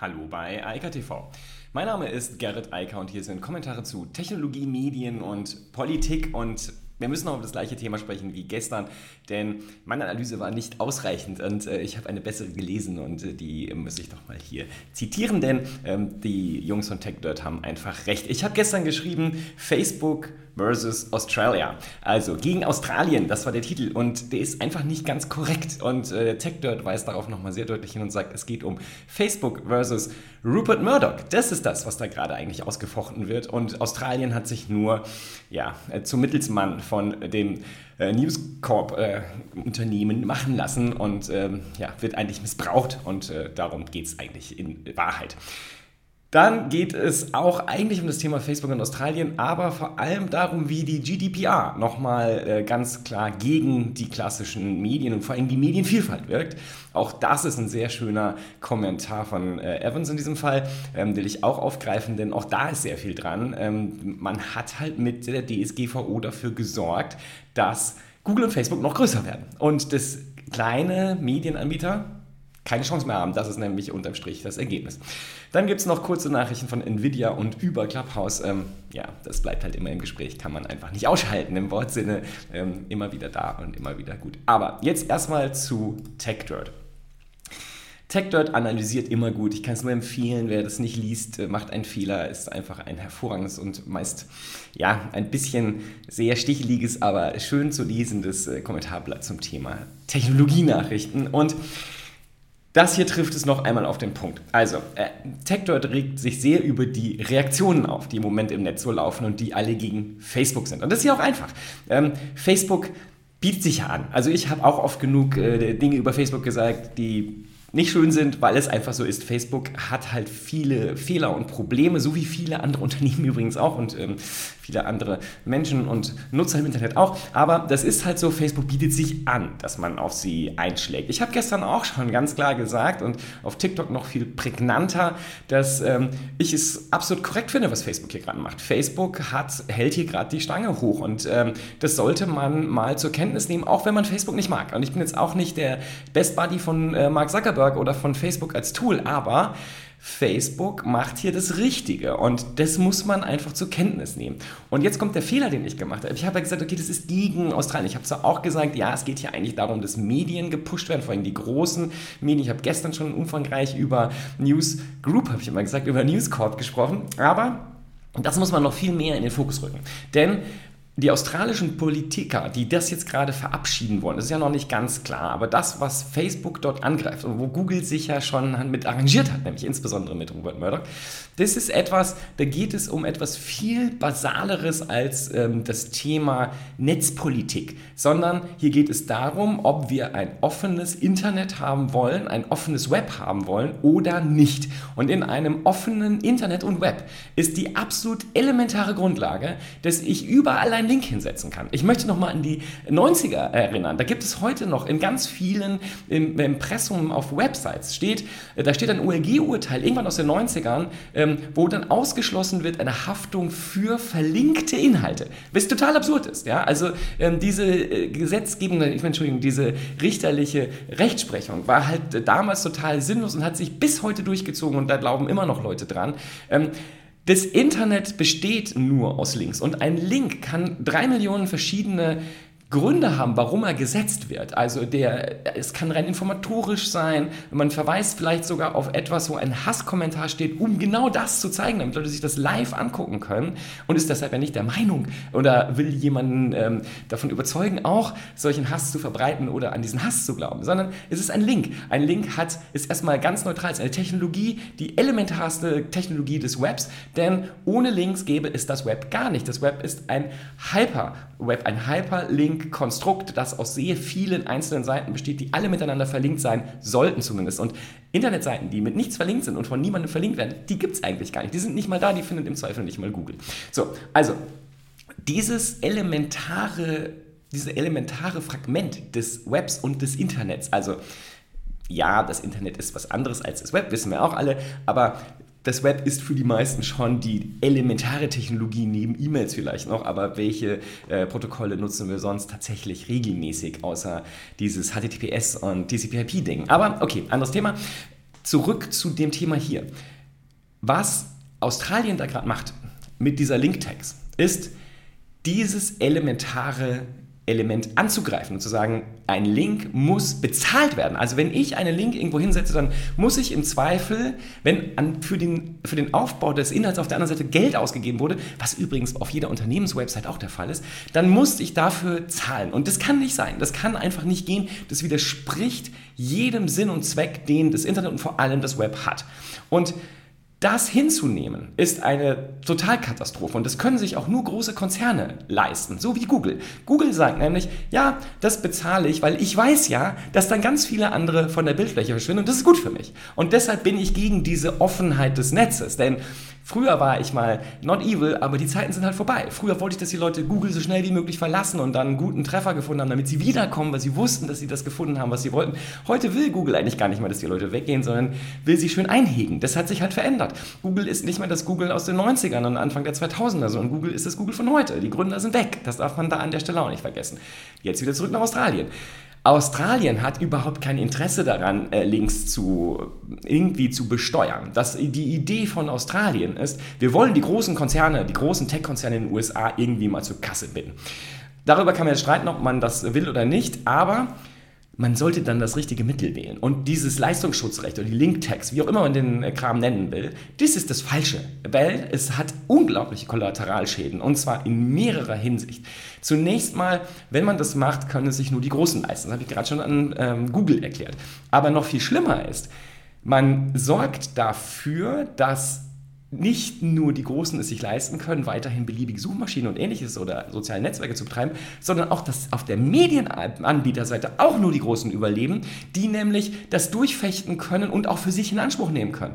Hallo bei Eika TV. Mein Name ist Gerrit Eiker und hier sind Kommentare zu Technologie, Medien und Politik und wir müssen noch über das gleiche Thema sprechen wie gestern, denn meine Analyse war nicht ausreichend und äh, ich habe eine bessere gelesen und äh, die muss ich doch mal hier zitieren, denn ähm, die Jungs von TechDirt haben einfach recht. Ich habe gestern geschrieben, Facebook versus Australia. Also gegen Australien, das war der Titel und der ist einfach nicht ganz korrekt und äh, TechDirt weist darauf nochmal sehr deutlich hin und sagt, es geht um Facebook versus Rupert Murdoch. Das ist das, was da gerade eigentlich ausgefochten wird und Australien hat sich nur ja, äh, zum Mittelsmann von dem äh, News Corp äh, Unternehmen machen lassen und ähm, ja, wird eigentlich missbraucht und äh, darum geht es eigentlich in Wahrheit. Dann geht es auch eigentlich um das Thema Facebook in Australien, aber vor allem darum, wie die GDPR nochmal äh, ganz klar gegen die klassischen Medien und vor allem die Medienvielfalt wirkt. Auch das ist ein sehr schöner Kommentar von äh, Evans in diesem Fall, ähm, will ich auch aufgreifen, denn auch da ist sehr viel dran. Ähm, man hat halt mit der DSGVO dafür gesorgt, dass Google und Facebook noch größer werden. Und das kleine Medienanbieter, keine Chance mehr haben. Das ist nämlich unterm Strich das Ergebnis. Dann gibt es noch kurze Nachrichten von Nvidia und über Clubhouse. Ähm, ja, das bleibt halt immer im Gespräch, kann man einfach nicht ausschalten im Wortsinne. Ähm, immer wieder da und immer wieder gut. Aber jetzt erstmal zu TechDirt. TechDirt analysiert immer gut. Ich kann es nur empfehlen, wer das nicht liest, äh, macht einen Fehler, ist einfach ein hervorragendes und meist ja ein bisschen sehr sticheliges, aber schön zu lesendes äh, Kommentarblatt zum Thema Technologienachrichten. Und das hier trifft es noch einmal auf den Punkt. Also, äh, TechDoid regt sich sehr über die Reaktionen auf, die im Moment im Netz so laufen und die alle gegen Facebook sind. Und das ist ja auch einfach. Ähm, Facebook bietet sich ja an. Also ich habe auch oft genug äh, Dinge über Facebook gesagt, die nicht schön sind, weil es einfach so ist. Facebook hat halt viele Fehler und Probleme, so wie viele andere Unternehmen übrigens auch und ähm, viele andere Menschen und Nutzer im Internet auch. Aber das ist halt so, Facebook bietet sich an, dass man auf sie einschlägt. Ich habe gestern auch schon ganz klar gesagt und auf TikTok noch viel prägnanter, dass ähm, ich es absolut korrekt finde, was Facebook hier gerade macht. Facebook hat, hält hier gerade die Stange hoch und ähm, das sollte man mal zur Kenntnis nehmen, auch wenn man Facebook nicht mag. Und ich bin jetzt auch nicht der Best Buddy von äh, Mark Zuckerberg oder von Facebook als Tool, aber Facebook macht hier das Richtige und das muss man einfach zur Kenntnis nehmen. Und jetzt kommt der Fehler, den ich gemacht habe. Ich habe ja gesagt, okay, das ist gegen Australien. Ich habe zwar auch gesagt, ja, es geht hier eigentlich darum, dass Medien gepusht werden, vor allem die großen Medien. Ich habe gestern schon umfangreich über News Group, habe ich immer gesagt, über News Corp gesprochen, aber das muss man noch viel mehr in den Fokus rücken. Denn die australischen Politiker, die das jetzt gerade verabschieden wollen, das ist ja noch nicht ganz klar, aber das, was Facebook dort angreift und wo Google sich ja schon mit arrangiert hat, nämlich insbesondere mit Robert Murdoch, das ist etwas, da geht es um etwas viel Basaleres als ähm, das Thema Netzpolitik, sondern hier geht es darum, ob wir ein offenes Internet haben wollen, ein offenes Web haben wollen oder nicht. Und in einem offenen Internet und Web ist die absolut elementare Grundlage, dass ich überall ein Link hinsetzen kann. Ich möchte nochmal an die 90er erinnern. Da gibt es heute noch in ganz vielen im, Impressum auf Websites steht, äh, da steht ein OLG-Urteil irgendwann aus den 90ern, ähm, wo dann ausgeschlossen wird eine Haftung für verlinkte Inhalte. Was total absurd ist. Ja? Also ähm, diese äh, Gesetzgebung, ich meine, Entschuldigung, diese richterliche Rechtsprechung war halt damals total sinnlos und hat sich bis heute durchgezogen und da glauben immer noch Leute dran. Das Internet besteht nur aus Links. Und ein Link kann drei Millionen verschiedene Gründe haben, warum er gesetzt wird. Also der, es kann rein informatorisch sein, man verweist vielleicht sogar auf etwas, wo ein Hasskommentar steht, um genau das zu zeigen, damit Leute sich das live angucken können und ist deshalb ja nicht der Meinung oder will jemanden ähm, davon überzeugen, auch solchen Hass zu verbreiten oder an diesen Hass zu glauben, sondern es ist ein Link. Ein Link hat, ist erstmal ganz neutral, ist eine Technologie, die elementarste Technologie des Webs, denn ohne Links gäbe es das Web gar nicht. Das Web ist ein Hyperweb, ein Hyperlink Konstrukt, das aus sehr vielen einzelnen Seiten besteht, die alle miteinander verlinkt sein sollten zumindest. Und Internetseiten, die mit nichts verlinkt sind und von niemandem verlinkt werden, die gibt es eigentlich gar nicht. Die sind nicht mal da, die findet im Zweifel nicht mal Google. So, also dieses elementare, dieses elementare Fragment des Webs und des Internets, also ja, das Internet ist was anderes als das Web, wissen wir auch alle, aber das Web ist für die meisten schon die elementare Technologie neben E-Mails vielleicht noch, aber welche äh, Protokolle nutzen wir sonst tatsächlich regelmäßig, außer dieses HTTPS und TCP/IP-Ding? Aber okay, anderes Thema. zurück zu dem Thema hier. Was Australien da gerade macht mit dieser Link-Tags ist dieses elementare Element anzugreifen und zu sagen, ein Link muss bezahlt werden. Also wenn ich einen Link irgendwo hinsetze, dann muss ich im Zweifel, wenn an, für, den, für den Aufbau des Inhalts auf der anderen Seite Geld ausgegeben wurde, was übrigens auf jeder Unternehmenswebsite auch der Fall ist, dann muss ich dafür zahlen. Und das kann nicht sein. Das kann einfach nicht gehen. Das widerspricht jedem Sinn und Zweck, den das Internet und vor allem das Web hat. Und das hinzunehmen ist eine Totalkatastrophe und das können sich auch nur große Konzerne leisten, so wie Google. Google sagt nämlich, ja, das bezahle ich, weil ich weiß ja, dass dann ganz viele andere von der Bildfläche verschwinden und das ist gut für mich. Und deshalb bin ich gegen diese Offenheit des Netzes, denn Früher war ich mal not evil, aber die Zeiten sind halt vorbei. Früher wollte ich, dass die Leute Google so schnell wie möglich verlassen und dann einen guten Treffer gefunden haben, damit sie wiederkommen, weil sie wussten, dass sie das gefunden haben, was sie wollten. Heute will Google eigentlich gar nicht mehr, dass die Leute weggehen, sondern will sie schön einhegen. Das hat sich halt verändert. Google ist nicht mehr das Google aus den 90ern und Anfang der 2000er, sondern Google ist das Google von heute. Die Gründer sind weg. Das darf man da an der Stelle auch nicht vergessen. Jetzt wieder zurück nach Australien. Australien hat überhaupt kein Interesse daran, äh, Links zu irgendwie zu besteuern. Das, die Idee von Australien ist, wir wollen die großen Konzerne, die großen Tech-Konzerne in den USA irgendwie mal zur Kasse bitten. Darüber kann man jetzt streiten, ob man das will oder nicht, aber man sollte dann das richtige Mittel wählen. Und dieses Leistungsschutzrecht oder die Link-Tags, wie auch immer man den äh, Kram nennen will, das ist das Falsche, weil es hat unglaubliche Kollateralschäden und zwar in mehrerer Hinsicht. Zunächst mal, wenn man das macht, können es sich nur die Großen leisten. Das habe ich gerade schon an ähm, Google erklärt. Aber noch viel schlimmer ist, man sorgt dafür, dass nicht nur die Großen es sich leisten können, weiterhin beliebige Suchmaschinen und ähnliches oder soziale Netzwerke zu betreiben, sondern auch, dass auf der Medienanbieterseite auch nur die Großen überleben, die nämlich das durchfechten können und auch für sich in Anspruch nehmen können.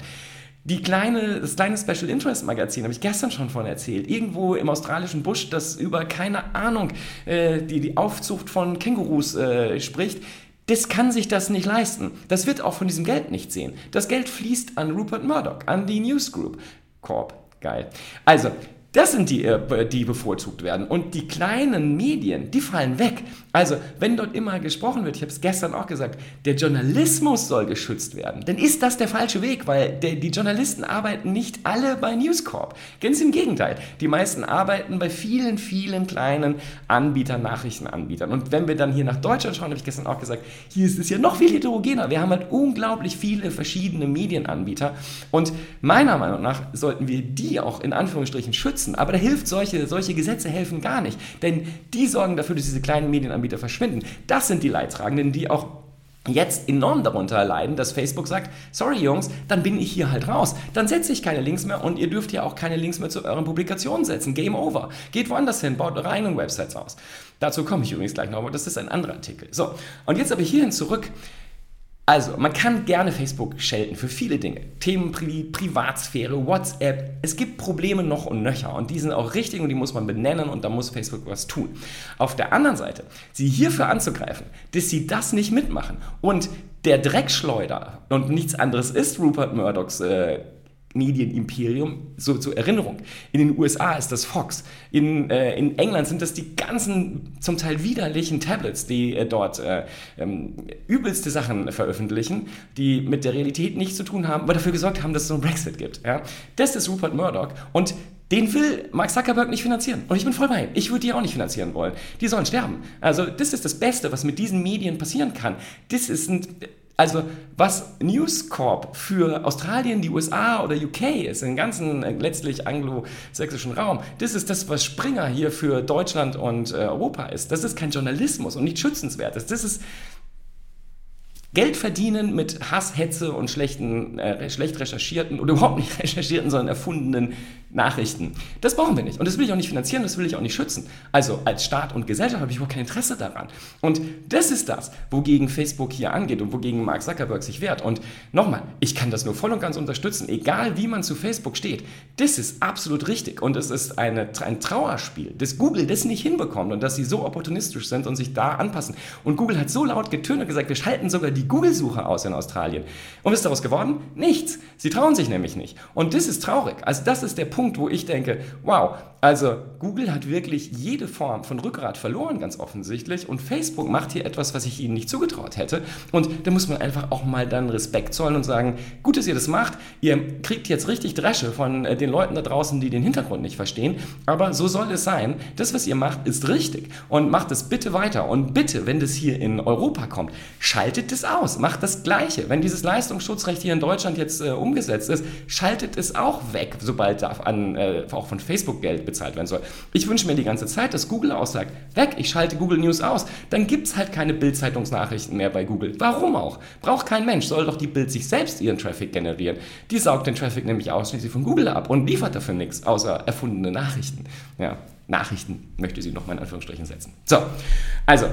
Die kleine, das kleine Special Interest Magazin, habe ich gestern schon von erzählt, irgendwo im australischen Busch, das über, keine Ahnung, äh, die, die Aufzucht von Kängurus äh, spricht, das kann sich das nicht leisten. Das wird auch von diesem Geld nicht sehen. Das Geld fließt an Rupert Murdoch, an die News Group. Korb. Geil. Also, das sind die, äh, die bevorzugt werden. Und die kleinen Medien, die fallen weg. Also, wenn dort immer gesprochen wird, ich habe es gestern auch gesagt, der Journalismus soll geschützt werden, dann ist das der falsche Weg, weil der, die Journalisten arbeiten nicht alle bei News Corp. Ganz im Gegenteil. Die meisten arbeiten bei vielen, vielen kleinen Anbietern, Nachrichtenanbietern. Und wenn wir dann hier nach Deutschland schauen, habe ich gestern auch gesagt, hier ist es ja noch viel heterogener. Wir haben halt unglaublich viele verschiedene Medienanbieter. Und meiner Meinung nach sollten wir die auch in Anführungsstrichen schützen schützen. Aber da hilft solche, solche Gesetze helfen gar nicht. Denn die sorgen dafür, dass diese kleinen Medienanbieter verschwinden. Das sind die Leidtragenden, die auch jetzt enorm darunter leiden, dass Facebook sagt, sorry Jungs, dann bin ich hier halt raus. Dann setze ich keine Links mehr und ihr dürft ja auch keine Links mehr zu euren Publikationen setzen. Game over. Geht woanders hin, baut eure eigenen Websites aus. Dazu komme ich übrigens gleich noch, aber das ist ein anderer Artikel. So, und jetzt aber hierhin zurück also, man kann gerne Facebook schelten für viele Dinge. Themen Pri Privatsphäre, WhatsApp. Es gibt Probleme noch und nöcher und die sind auch richtig und die muss man benennen und da muss Facebook was tun. Auf der anderen Seite, sie hierfür anzugreifen, dass sie das nicht mitmachen und der Dreckschleuder und nichts anderes ist Rupert Murdochs äh, Medienimperium, so zur Erinnerung. In den USA ist das Fox. In, äh, in England sind das die ganzen zum Teil widerlichen Tablets, die äh, dort äh, ähm, übelste Sachen veröffentlichen, die mit der Realität nichts zu tun haben, aber dafür gesorgt haben, dass es so einen Brexit gibt. Ja? Das ist Rupert Murdoch und den will Mark Zuckerberg nicht finanzieren. Und ich bin voll bei ihm. Ich würde die auch nicht finanzieren wollen. Die sollen sterben. Also das ist das Beste, was mit diesen Medien passieren kann. Das ist ein also was News Corp für Australien, die USA oder UK ist, den ganzen äh, letztlich anglosächsischen Raum, das ist das, was Springer hier für Deutschland und äh, Europa ist. Das ist kein Journalismus und nicht schützenswertes. Das ist Geld verdienen mit Hass, Hetze und schlechten, äh, schlecht recherchierten oder überhaupt nicht recherchierten, sondern erfundenen Nachrichten. Das brauchen wir nicht. Und das will ich auch nicht finanzieren, das will ich auch nicht schützen. Also als Staat und Gesellschaft habe ich überhaupt kein Interesse daran. Und das ist das, wogegen Facebook hier angeht und wogegen Mark Zuckerberg sich wehrt. Und nochmal, ich kann das nur voll und ganz unterstützen, egal wie man zu Facebook steht. Das ist absolut richtig. Und es ist eine, ein Trauerspiel, dass Google das nicht hinbekommt und dass sie so opportunistisch sind und sich da anpassen. Und Google hat so laut getönt und gesagt, wir schalten sogar die die Google-Suche aus in Australien. Und was ist daraus geworden? Nichts. Sie trauen sich nämlich nicht. Und das ist traurig. Also das ist der Punkt, wo ich denke, wow, also Google hat wirklich jede Form von Rückgrat verloren, ganz offensichtlich. Und Facebook macht hier etwas, was ich ihnen nicht zugetraut hätte. Und da muss man einfach auch mal dann Respekt zollen und sagen, gut, dass ihr das macht. Ihr kriegt jetzt richtig Dresche von äh, den Leuten da draußen, die den Hintergrund nicht verstehen. Aber so soll es sein. Das, was ihr macht, ist richtig. Und macht es bitte weiter. Und bitte, wenn das hier in Europa kommt, schaltet es aus. Macht das Gleiche. Wenn dieses Leistungsschutzrecht hier in Deutschland jetzt äh, umgesetzt ist, schaltet es auch weg, sobald da an, äh, auch von Facebook Geld bezahlt bezahlt werden soll. Ich wünsche mir die ganze Zeit, dass Google aussagt, weg, ich schalte Google News aus. Dann gibt es halt keine Bild-Zeitungsnachrichten mehr bei Google. Warum auch? Braucht kein Mensch, soll doch die Bild sich selbst ihren Traffic generieren. Die saugt den Traffic nämlich ausschließlich von Google ab und liefert dafür nichts, außer erfundene Nachrichten. Ja, Nachrichten möchte sie noch mal in Anführungsstrichen setzen. So, also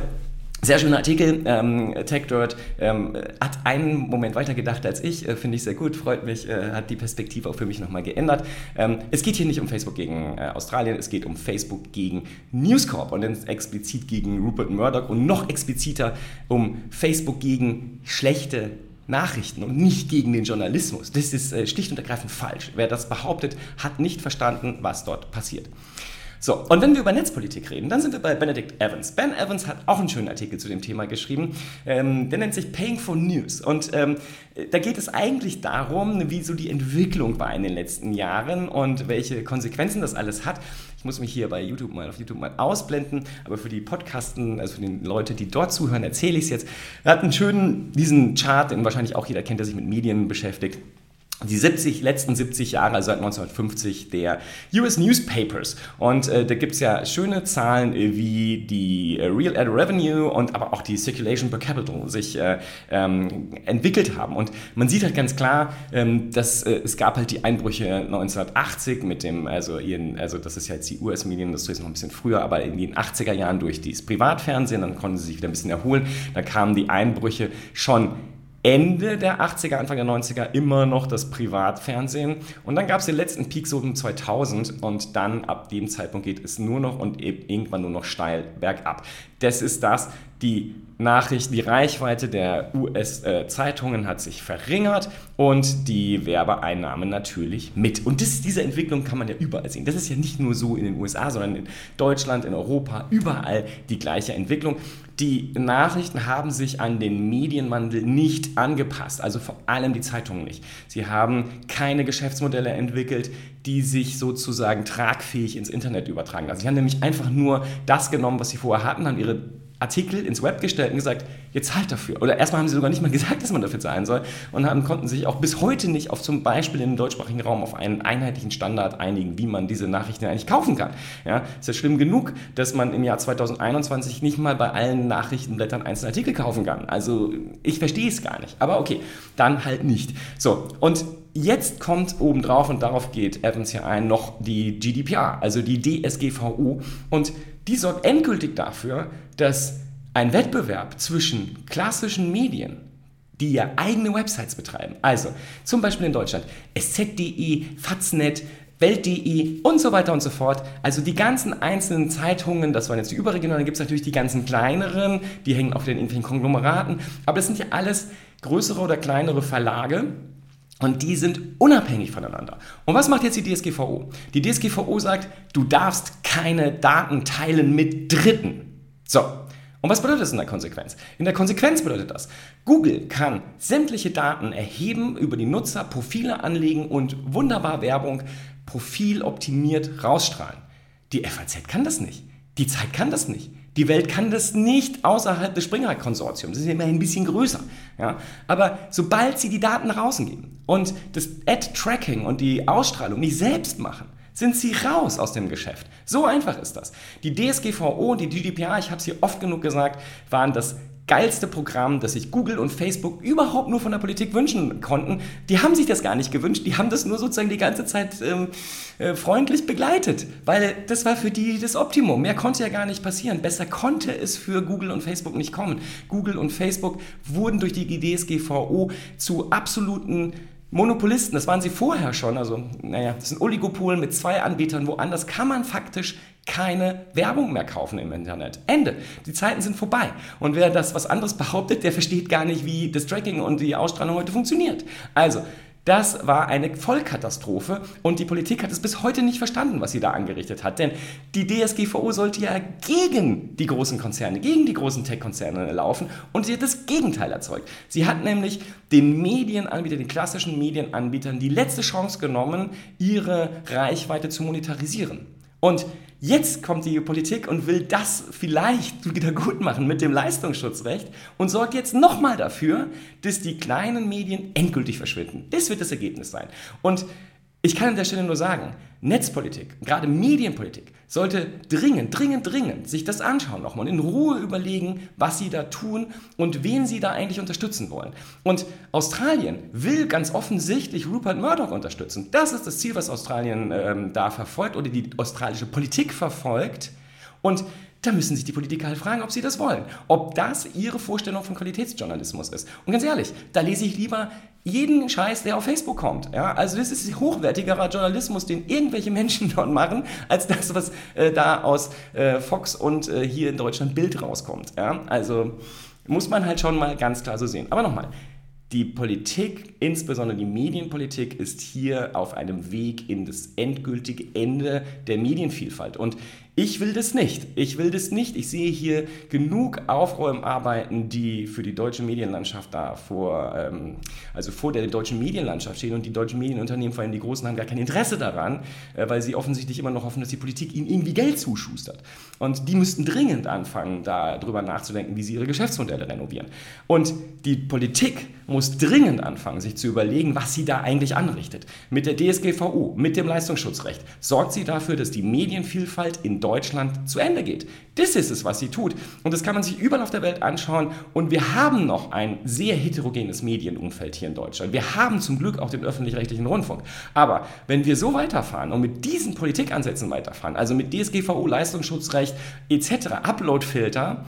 sehr schöner Artikel. Ähm, TechDirt ähm, hat einen Moment weiter gedacht als ich. Äh, Finde ich sehr gut, freut mich, äh, hat die Perspektive auch für mich nochmal geändert. Ähm, es geht hier nicht um Facebook gegen äh, Australien, es geht um Facebook gegen News Corp und dann explizit gegen Rupert Murdoch und noch expliziter um Facebook gegen schlechte Nachrichten und nicht gegen den Journalismus. Das ist äh, schlicht und ergreifend falsch. Wer das behauptet, hat nicht verstanden, was dort passiert. So, und wenn wir über Netzpolitik reden, dann sind wir bei Benedict Evans. Ben Evans hat auch einen schönen Artikel zu dem Thema geschrieben. Ähm, der nennt sich Paying for News. Und ähm, da geht es eigentlich darum, wie so die Entwicklung war in den letzten Jahren und welche Konsequenzen das alles hat. Ich muss mich hier bei YouTube mal auf YouTube mal ausblenden, aber für die Podcasten, also für die Leute, die dort zuhören, erzähle ich es jetzt. Er hat einen schönen, diesen Chart, den wahrscheinlich auch jeder kennt, der sich mit Medien beschäftigt die 70, letzten 70 Jahre, also seit 1950, der US Newspapers. Und äh, da gibt es ja schöne Zahlen äh, wie die äh, Real Ad Revenue und aber auch die Circulation per Capital sich äh, ähm, entwickelt haben. Und man sieht halt ganz klar, ähm, dass äh, es gab halt die Einbrüche 1980 mit dem, also ihren, also das ist ja jetzt die US-Medienindustrie, ist noch ein bisschen früher, aber in den 80er Jahren durch das Privatfernsehen, dann konnten sie sich wieder ein bisschen erholen. Da kamen die Einbrüche schon Ende der 80er, Anfang der 90er immer noch das Privatfernsehen. Und dann gab es den letzten Peak so um 2000 und dann ab dem Zeitpunkt geht es nur noch und irgendwann nur noch steil bergab. Das ist das, die Nachricht, die Reichweite der US-Zeitungen hat sich verringert und die Werbeeinnahmen natürlich mit. Und das, diese Entwicklung kann man ja überall sehen. Das ist ja nicht nur so in den USA, sondern in Deutschland, in Europa, überall die gleiche Entwicklung. Die Nachrichten haben sich an den Medienwandel nicht angepasst, also vor allem die Zeitungen nicht. Sie haben keine Geschäftsmodelle entwickelt, die sich sozusagen tragfähig ins Internet übertragen lassen. Sie haben nämlich einfach nur das genommen, was sie vorher hatten, haben ihre Artikel ins Web gestellt und gesagt, jetzt zahlt dafür. Oder erstmal haben sie sogar nicht mal gesagt, dass man dafür zahlen soll und haben, konnten sich auch bis heute nicht auf zum Beispiel im deutschsprachigen Raum auf einen einheitlichen Standard einigen, wie man diese Nachrichten eigentlich kaufen kann. Ja, ist ja schlimm genug, dass man im Jahr 2021 nicht mal bei allen Nachrichtenblättern einzelne Artikel kaufen kann. Also ich verstehe es gar nicht. Aber okay, dann halt nicht. So, und Jetzt kommt obendrauf, und darauf geht Evans hier ein, noch die GDPR, also die DSGVO. Und die sorgt endgültig dafür, dass ein Wettbewerb zwischen klassischen Medien, die ja eigene Websites betreiben, also zum Beispiel in Deutschland sz.de, Faznet, Welt.de und so weiter und so fort. Also die ganzen einzelnen Zeitungen, das waren jetzt die überregionalen, dann gibt es natürlich die ganzen kleineren, die hängen auf den irgendwelchen Konglomeraten, aber das sind ja alles größere oder kleinere Verlage, und die sind unabhängig voneinander. Und was macht jetzt die DSGVO? Die DSGVO sagt, du darfst keine Daten teilen mit Dritten. So. Und was bedeutet das in der Konsequenz? In der Konsequenz bedeutet das, Google kann sämtliche Daten erheben, über die Nutzer Profile anlegen und wunderbar Werbung profiloptimiert rausstrahlen. Die FAZ kann das nicht. Die Zeit kann das nicht. Die Welt kann das nicht außerhalb des Springer-Konsortiums. Das ist immerhin ein bisschen größer. Ja? Aber sobald sie die Daten nach außen geben und das Ad-Tracking und die Ausstrahlung nicht selbst machen, sind sie raus aus dem Geschäft. So einfach ist das. Die DSGVO und die GDPR, ich habe es hier oft genug gesagt, waren das geilste Programm, das sich Google und Facebook überhaupt nur von der Politik wünschen konnten. Die haben sich das gar nicht gewünscht, die haben das nur sozusagen die ganze Zeit ähm, äh, freundlich begleitet, weil das war für die das Optimum. Mehr konnte ja gar nicht passieren. Besser konnte es für Google und Facebook nicht kommen. Google und Facebook wurden durch die DSGVO zu absoluten Monopolisten, das waren sie vorher schon, also naja, das sind Oligopolen mit zwei Anbietern, woanders kann man faktisch keine Werbung mehr kaufen im Internet. Ende. Die Zeiten sind vorbei. Und wer das was anderes behauptet, der versteht gar nicht, wie das Tracking und die Ausstrahlung heute funktioniert. Also, das war eine Vollkatastrophe und die Politik hat es bis heute nicht verstanden, was sie da angerichtet hat. Denn die DSGVO sollte ja gegen die großen Konzerne, gegen die großen Tech-Konzerne laufen und sie hat das Gegenteil erzeugt. Sie hat nämlich den Medienanbietern, den klassischen Medienanbietern die letzte Chance genommen, ihre Reichweite zu monetarisieren. Und Jetzt kommt die Politik und will das vielleicht wieder gut machen mit dem Leistungsschutzrecht und sorgt jetzt nochmal dafür, dass die kleinen Medien endgültig verschwinden. Das wird das Ergebnis sein. Und ich kann an der Stelle nur sagen, Netzpolitik, gerade Medienpolitik, sollte dringend, dringend, dringend sich das anschauen nochmal und in Ruhe überlegen, was sie da tun und wen sie da eigentlich unterstützen wollen. Und Australien will ganz offensichtlich Rupert Murdoch unterstützen. Das ist das Ziel, was Australien ähm, da verfolgt oder die australische Politik verfolgt. Und da müssen sich die Politiker halt fragen, ob sie das wollen. Ob das ihre Vorstellung von Qualitätsjournalismus ist. Und ganz ehrlich, da lese ich lieber jeden Scheiß, der auf Facebook kommt. Ja? Also das ist hochwertigerer Journalismus, den irgendwelche Menschen dort machen, als das, was äh, da aus äh, Fox und äh, hier in Deutschland Bild rauskommt. Ja? Also muss man halt schon mal ganz klar so sehen. Aber nochmal, die Politik, insbesondere die Medienpolitik, ist hier auf einem Weg in das endgültige Ende der Medienvielfalt. Und ich will das nicht. Ich will das nicht. Ich sehe hier genug Aufräumarbeiten, die für die deutsche Medienlandschaft da vor, ähm, also vor der deutschen Medienlandschaft stehen. Und die deutschen Medienunternehmen, vor allem die großen, haben gar kein Interesse daran, äh, weil sie offensichtlich immer noch hoffen, dass die Politik ihnen irgendwie Geld zuschustert. Und die müssten dringend anfangen, darüber nachzudenken, wie sie ihre Geschäftsmodelle renovieren. Und die Politik muss dringend anfangen, sich zu überlegen, was sie da eigentlich anrichtet. Mit der DSGVO, mit dem Leistungsschutzrecht sorgt sie dafür, dass die Medienvielfalt in Deutschland zu Ende geht. Das ist es, was sie tut. Und das kann man sich überall auf der Welt anschauen. Und wir haben noch ein sehr heterogenes Medienumfeld hier in Deutschland. Wir haben zum Glück auch den öffentlich-rechtlichen Rundfunk. Aber wenn wir so weiterfahren und mit diesen Politikansätzen weiterfahren, also mit DSGVO, Leistungsschutzrecht etc., Uploadfilter,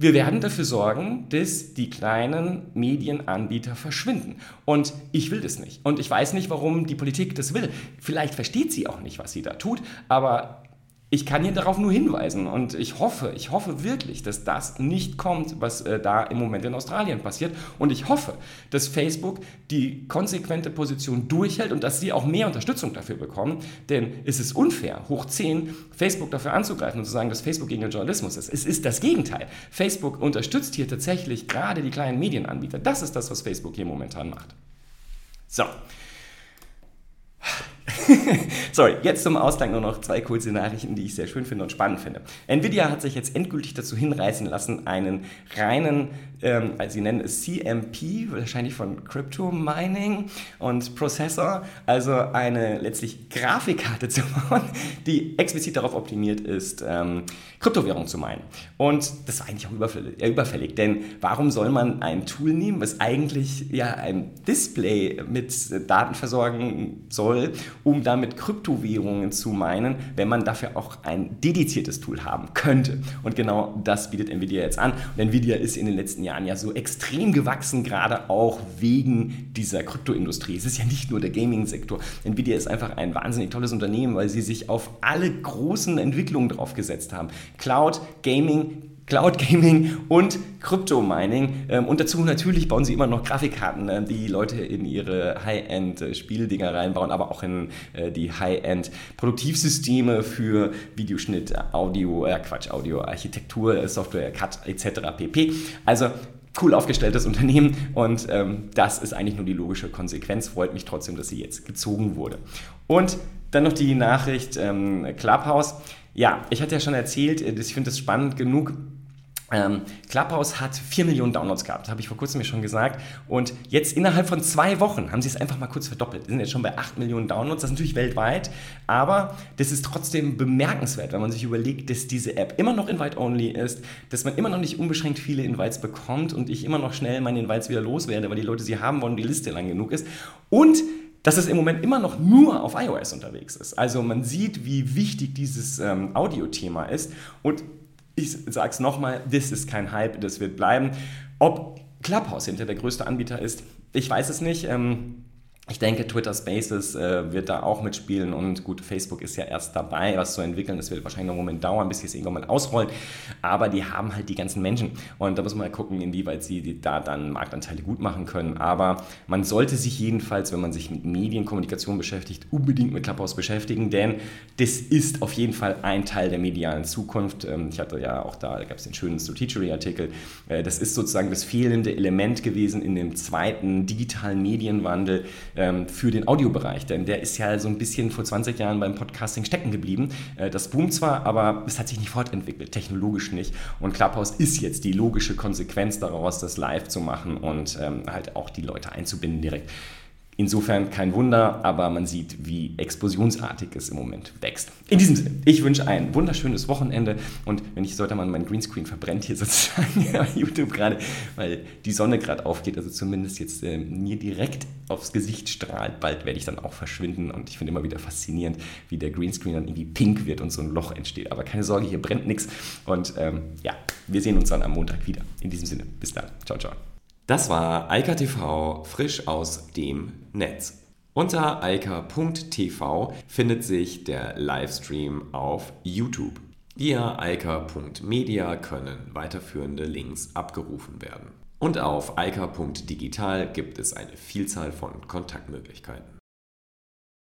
wir werden dafür sorgen, dass die kleinen Medienanbieter verschwinden. Und ich will das nicht. Und ich weiß nicht, warum die Politik das will. Vielleicht versteht sie auch nicht, was sie da tut, aber ich kann hier darauf nur hinweisen und ich hoffe, ich hoffe wirklich, dass das nicht kommt, was äh, da im Moment in Australien passiert. Und ich hoffe, dass Facebook die konsequente Position durchhält und dass sie auch mehr Unterstützung dafür bekommen. Denn es ist unfair, hoch 10, Facebook dafür anzugreifen und zu sagen, dass Facebook gegen den Journalismus ist. Es ist das Gegenteil. Facebook unterstützt hier tatsächlich gerade die kleinen Medienanbieter. Das ist das, was Facebook hier momentan macht. So. Sorry, jetzt zum Ausgang nur noch zwei kurze Nachrichten, die ich sehr schön finde und spannend finde. Nvidia hat sich jetzt endgültig dazu hinreißen lassen, einen reinen, ähm, also sie nennen es CMP, wahrscheinlich von Crypto Mining und Prozessor, also eine letztlich Grafikkarte zu bauen, die explizit darauf optimiert ist, ähm, Kryptowährung zu meinen. Und das war eigentlich auch überfällig, äh, überfällig, denn warum soll man ein Tool nehmen, was eigentlich ja ein Display mit Daten versorgen soll, um damit Kryptowährungen zu meinen, wenn man dafür auch ein dediziertes Tool haben könnte. Und genau das bietet Nvidia jetzt an. Und Nvidia ist in den letzten Jahren ja so extrem gewachsen, gerade auch wegen dieser Kryptoindustrie. Es ist ja nicht nur der Gaming-Sektor. Nvidia ist einfach ein wahnsinnig tolles Unternehmen, weil sie sich auf alle großen Entwicklungen drauf gesetzt haben. Cloud, Gaming, Cloud Gaming und Crypto Mining. Ähm, und dazu natürlich bauen sie immer noch Grafikkarten, äh, die Leute in ihre High-End-Spieldinger reinbauen, aber auch in äh, die High-End-Produktivsysteme für Videoschnitt, Audio, äh Quatsch, Audio, Architektur, Software, Cut etc. pp. Also cool aufgestelltes Unternehmen und ähm, das ist eigentlich nur die logische Konsequenz. Freut mich trotzdem, dass sie jetzt gezogen wurde. Und dann noch die Nachricht ähm, Clubhouse. Ja, ich hatte ja schon erzählt, äh, ich finde es spannend genug, ähm, Clubhouse hat 4 Millionen Downloads gehabt, habe ich vor kurzem schon gesagt. Und jetzt innerhalb von zwei Wochen haben sie es einfach mal kurz verdoppelt. Wir sind jetzt schon bei 8 Millionen Downloads, das ist natürlich weltweit. Aber das ist trotzdem bemerkenswert, wenn man sich überlegt, dass diese App immer noch Invite-only ist, dass man immer noch nicht unbeschränkt viele Invites bekommt und ich immer noch schnell meine Invites wieder loswerde, weil die Leute sie haben wollen und die Liste lang genug ist. Und dass es im Moment immer noch nur auf iOS unterwegs ist. Also man sieht, wie wichtig dieses ähm, Audio-Thema ist. Und ich sage es nochmal, das ist kein Hype, das wird bleiben. Ob Clubhouse hinter der größte Anbieter ist, ich weiß es nicht. Ähm, Ich denke, Twitter Spaces äh, wird da auch mitspielen und gut, Facebook ist ja erst dabei, was zu entwickeln. Das wird wahrscheinlich noch einen Moment dauern, bis sie es irgendwann mal ausrollen. Aber die haben halt die ganzen Menschen und da muss man mal gucken, inwieweit sie da dann Marktanteile gut machen können. Aber man sollte sich jedenfalls, wenn man sich mit Medienkommunikation beschäftigt, unbedingt mit Clubhouse beschäftigen, denn das ist auf jeden Fall ein Teil der medialen Zukunft. Ähm, ich hatte ja auch da, da gab es den schönen Strategy-Artikel. Äh, das ist sozusagen das fehlende Element gewesen in dem zweiten digitalen Medienwandel ähm, für den Audiobereich, denn der ist ja so ein bisschen vor 20 Jahren beim Podcasting stecken geblieben. Äh, das boomt zwar, aber es hat sich nicht fortentwickelt, technologisch nicht. Und Clubhouse ist jetzt die logische Konsequenz daraus, das live zu machen und ähm, halt auch die Leute einzubinden direkt. Insofern kein Wunder, aber man sieht, wie explosionsartig es im Moment wächst. In diesem Sinne, ich wünsche ein wunderschönes Wochenende und wenn ich sollte man mein Greenscreen verbrennt hier sozusagen bei YouTube gerade, weil die Sonne gerade aufgeht, also zumindest jetzt äh, mir direkt aufs Gesicht strahlt. Bald werde ich dann auch verschwinden und ich finde immer wieder faszinierend, wie der Greenscreen dann irgendwie pink wird und so ein Loch entsteht. Aber keine Sorge, hier brennt nichts und ähm, ja, wir sehen uns dann am Montag wieder. In diesem Sinne, bis dann. Ciao, ciao. Das war Eika TV frisch aus dem Netz. Unter eika.tv findet sich der Livestream auf YouTube. Via eika.media können weiterführende Links abgerufen werden. Und auf eika.digital gibt es eine Vielzahl von Kontaktmöglichkeiten.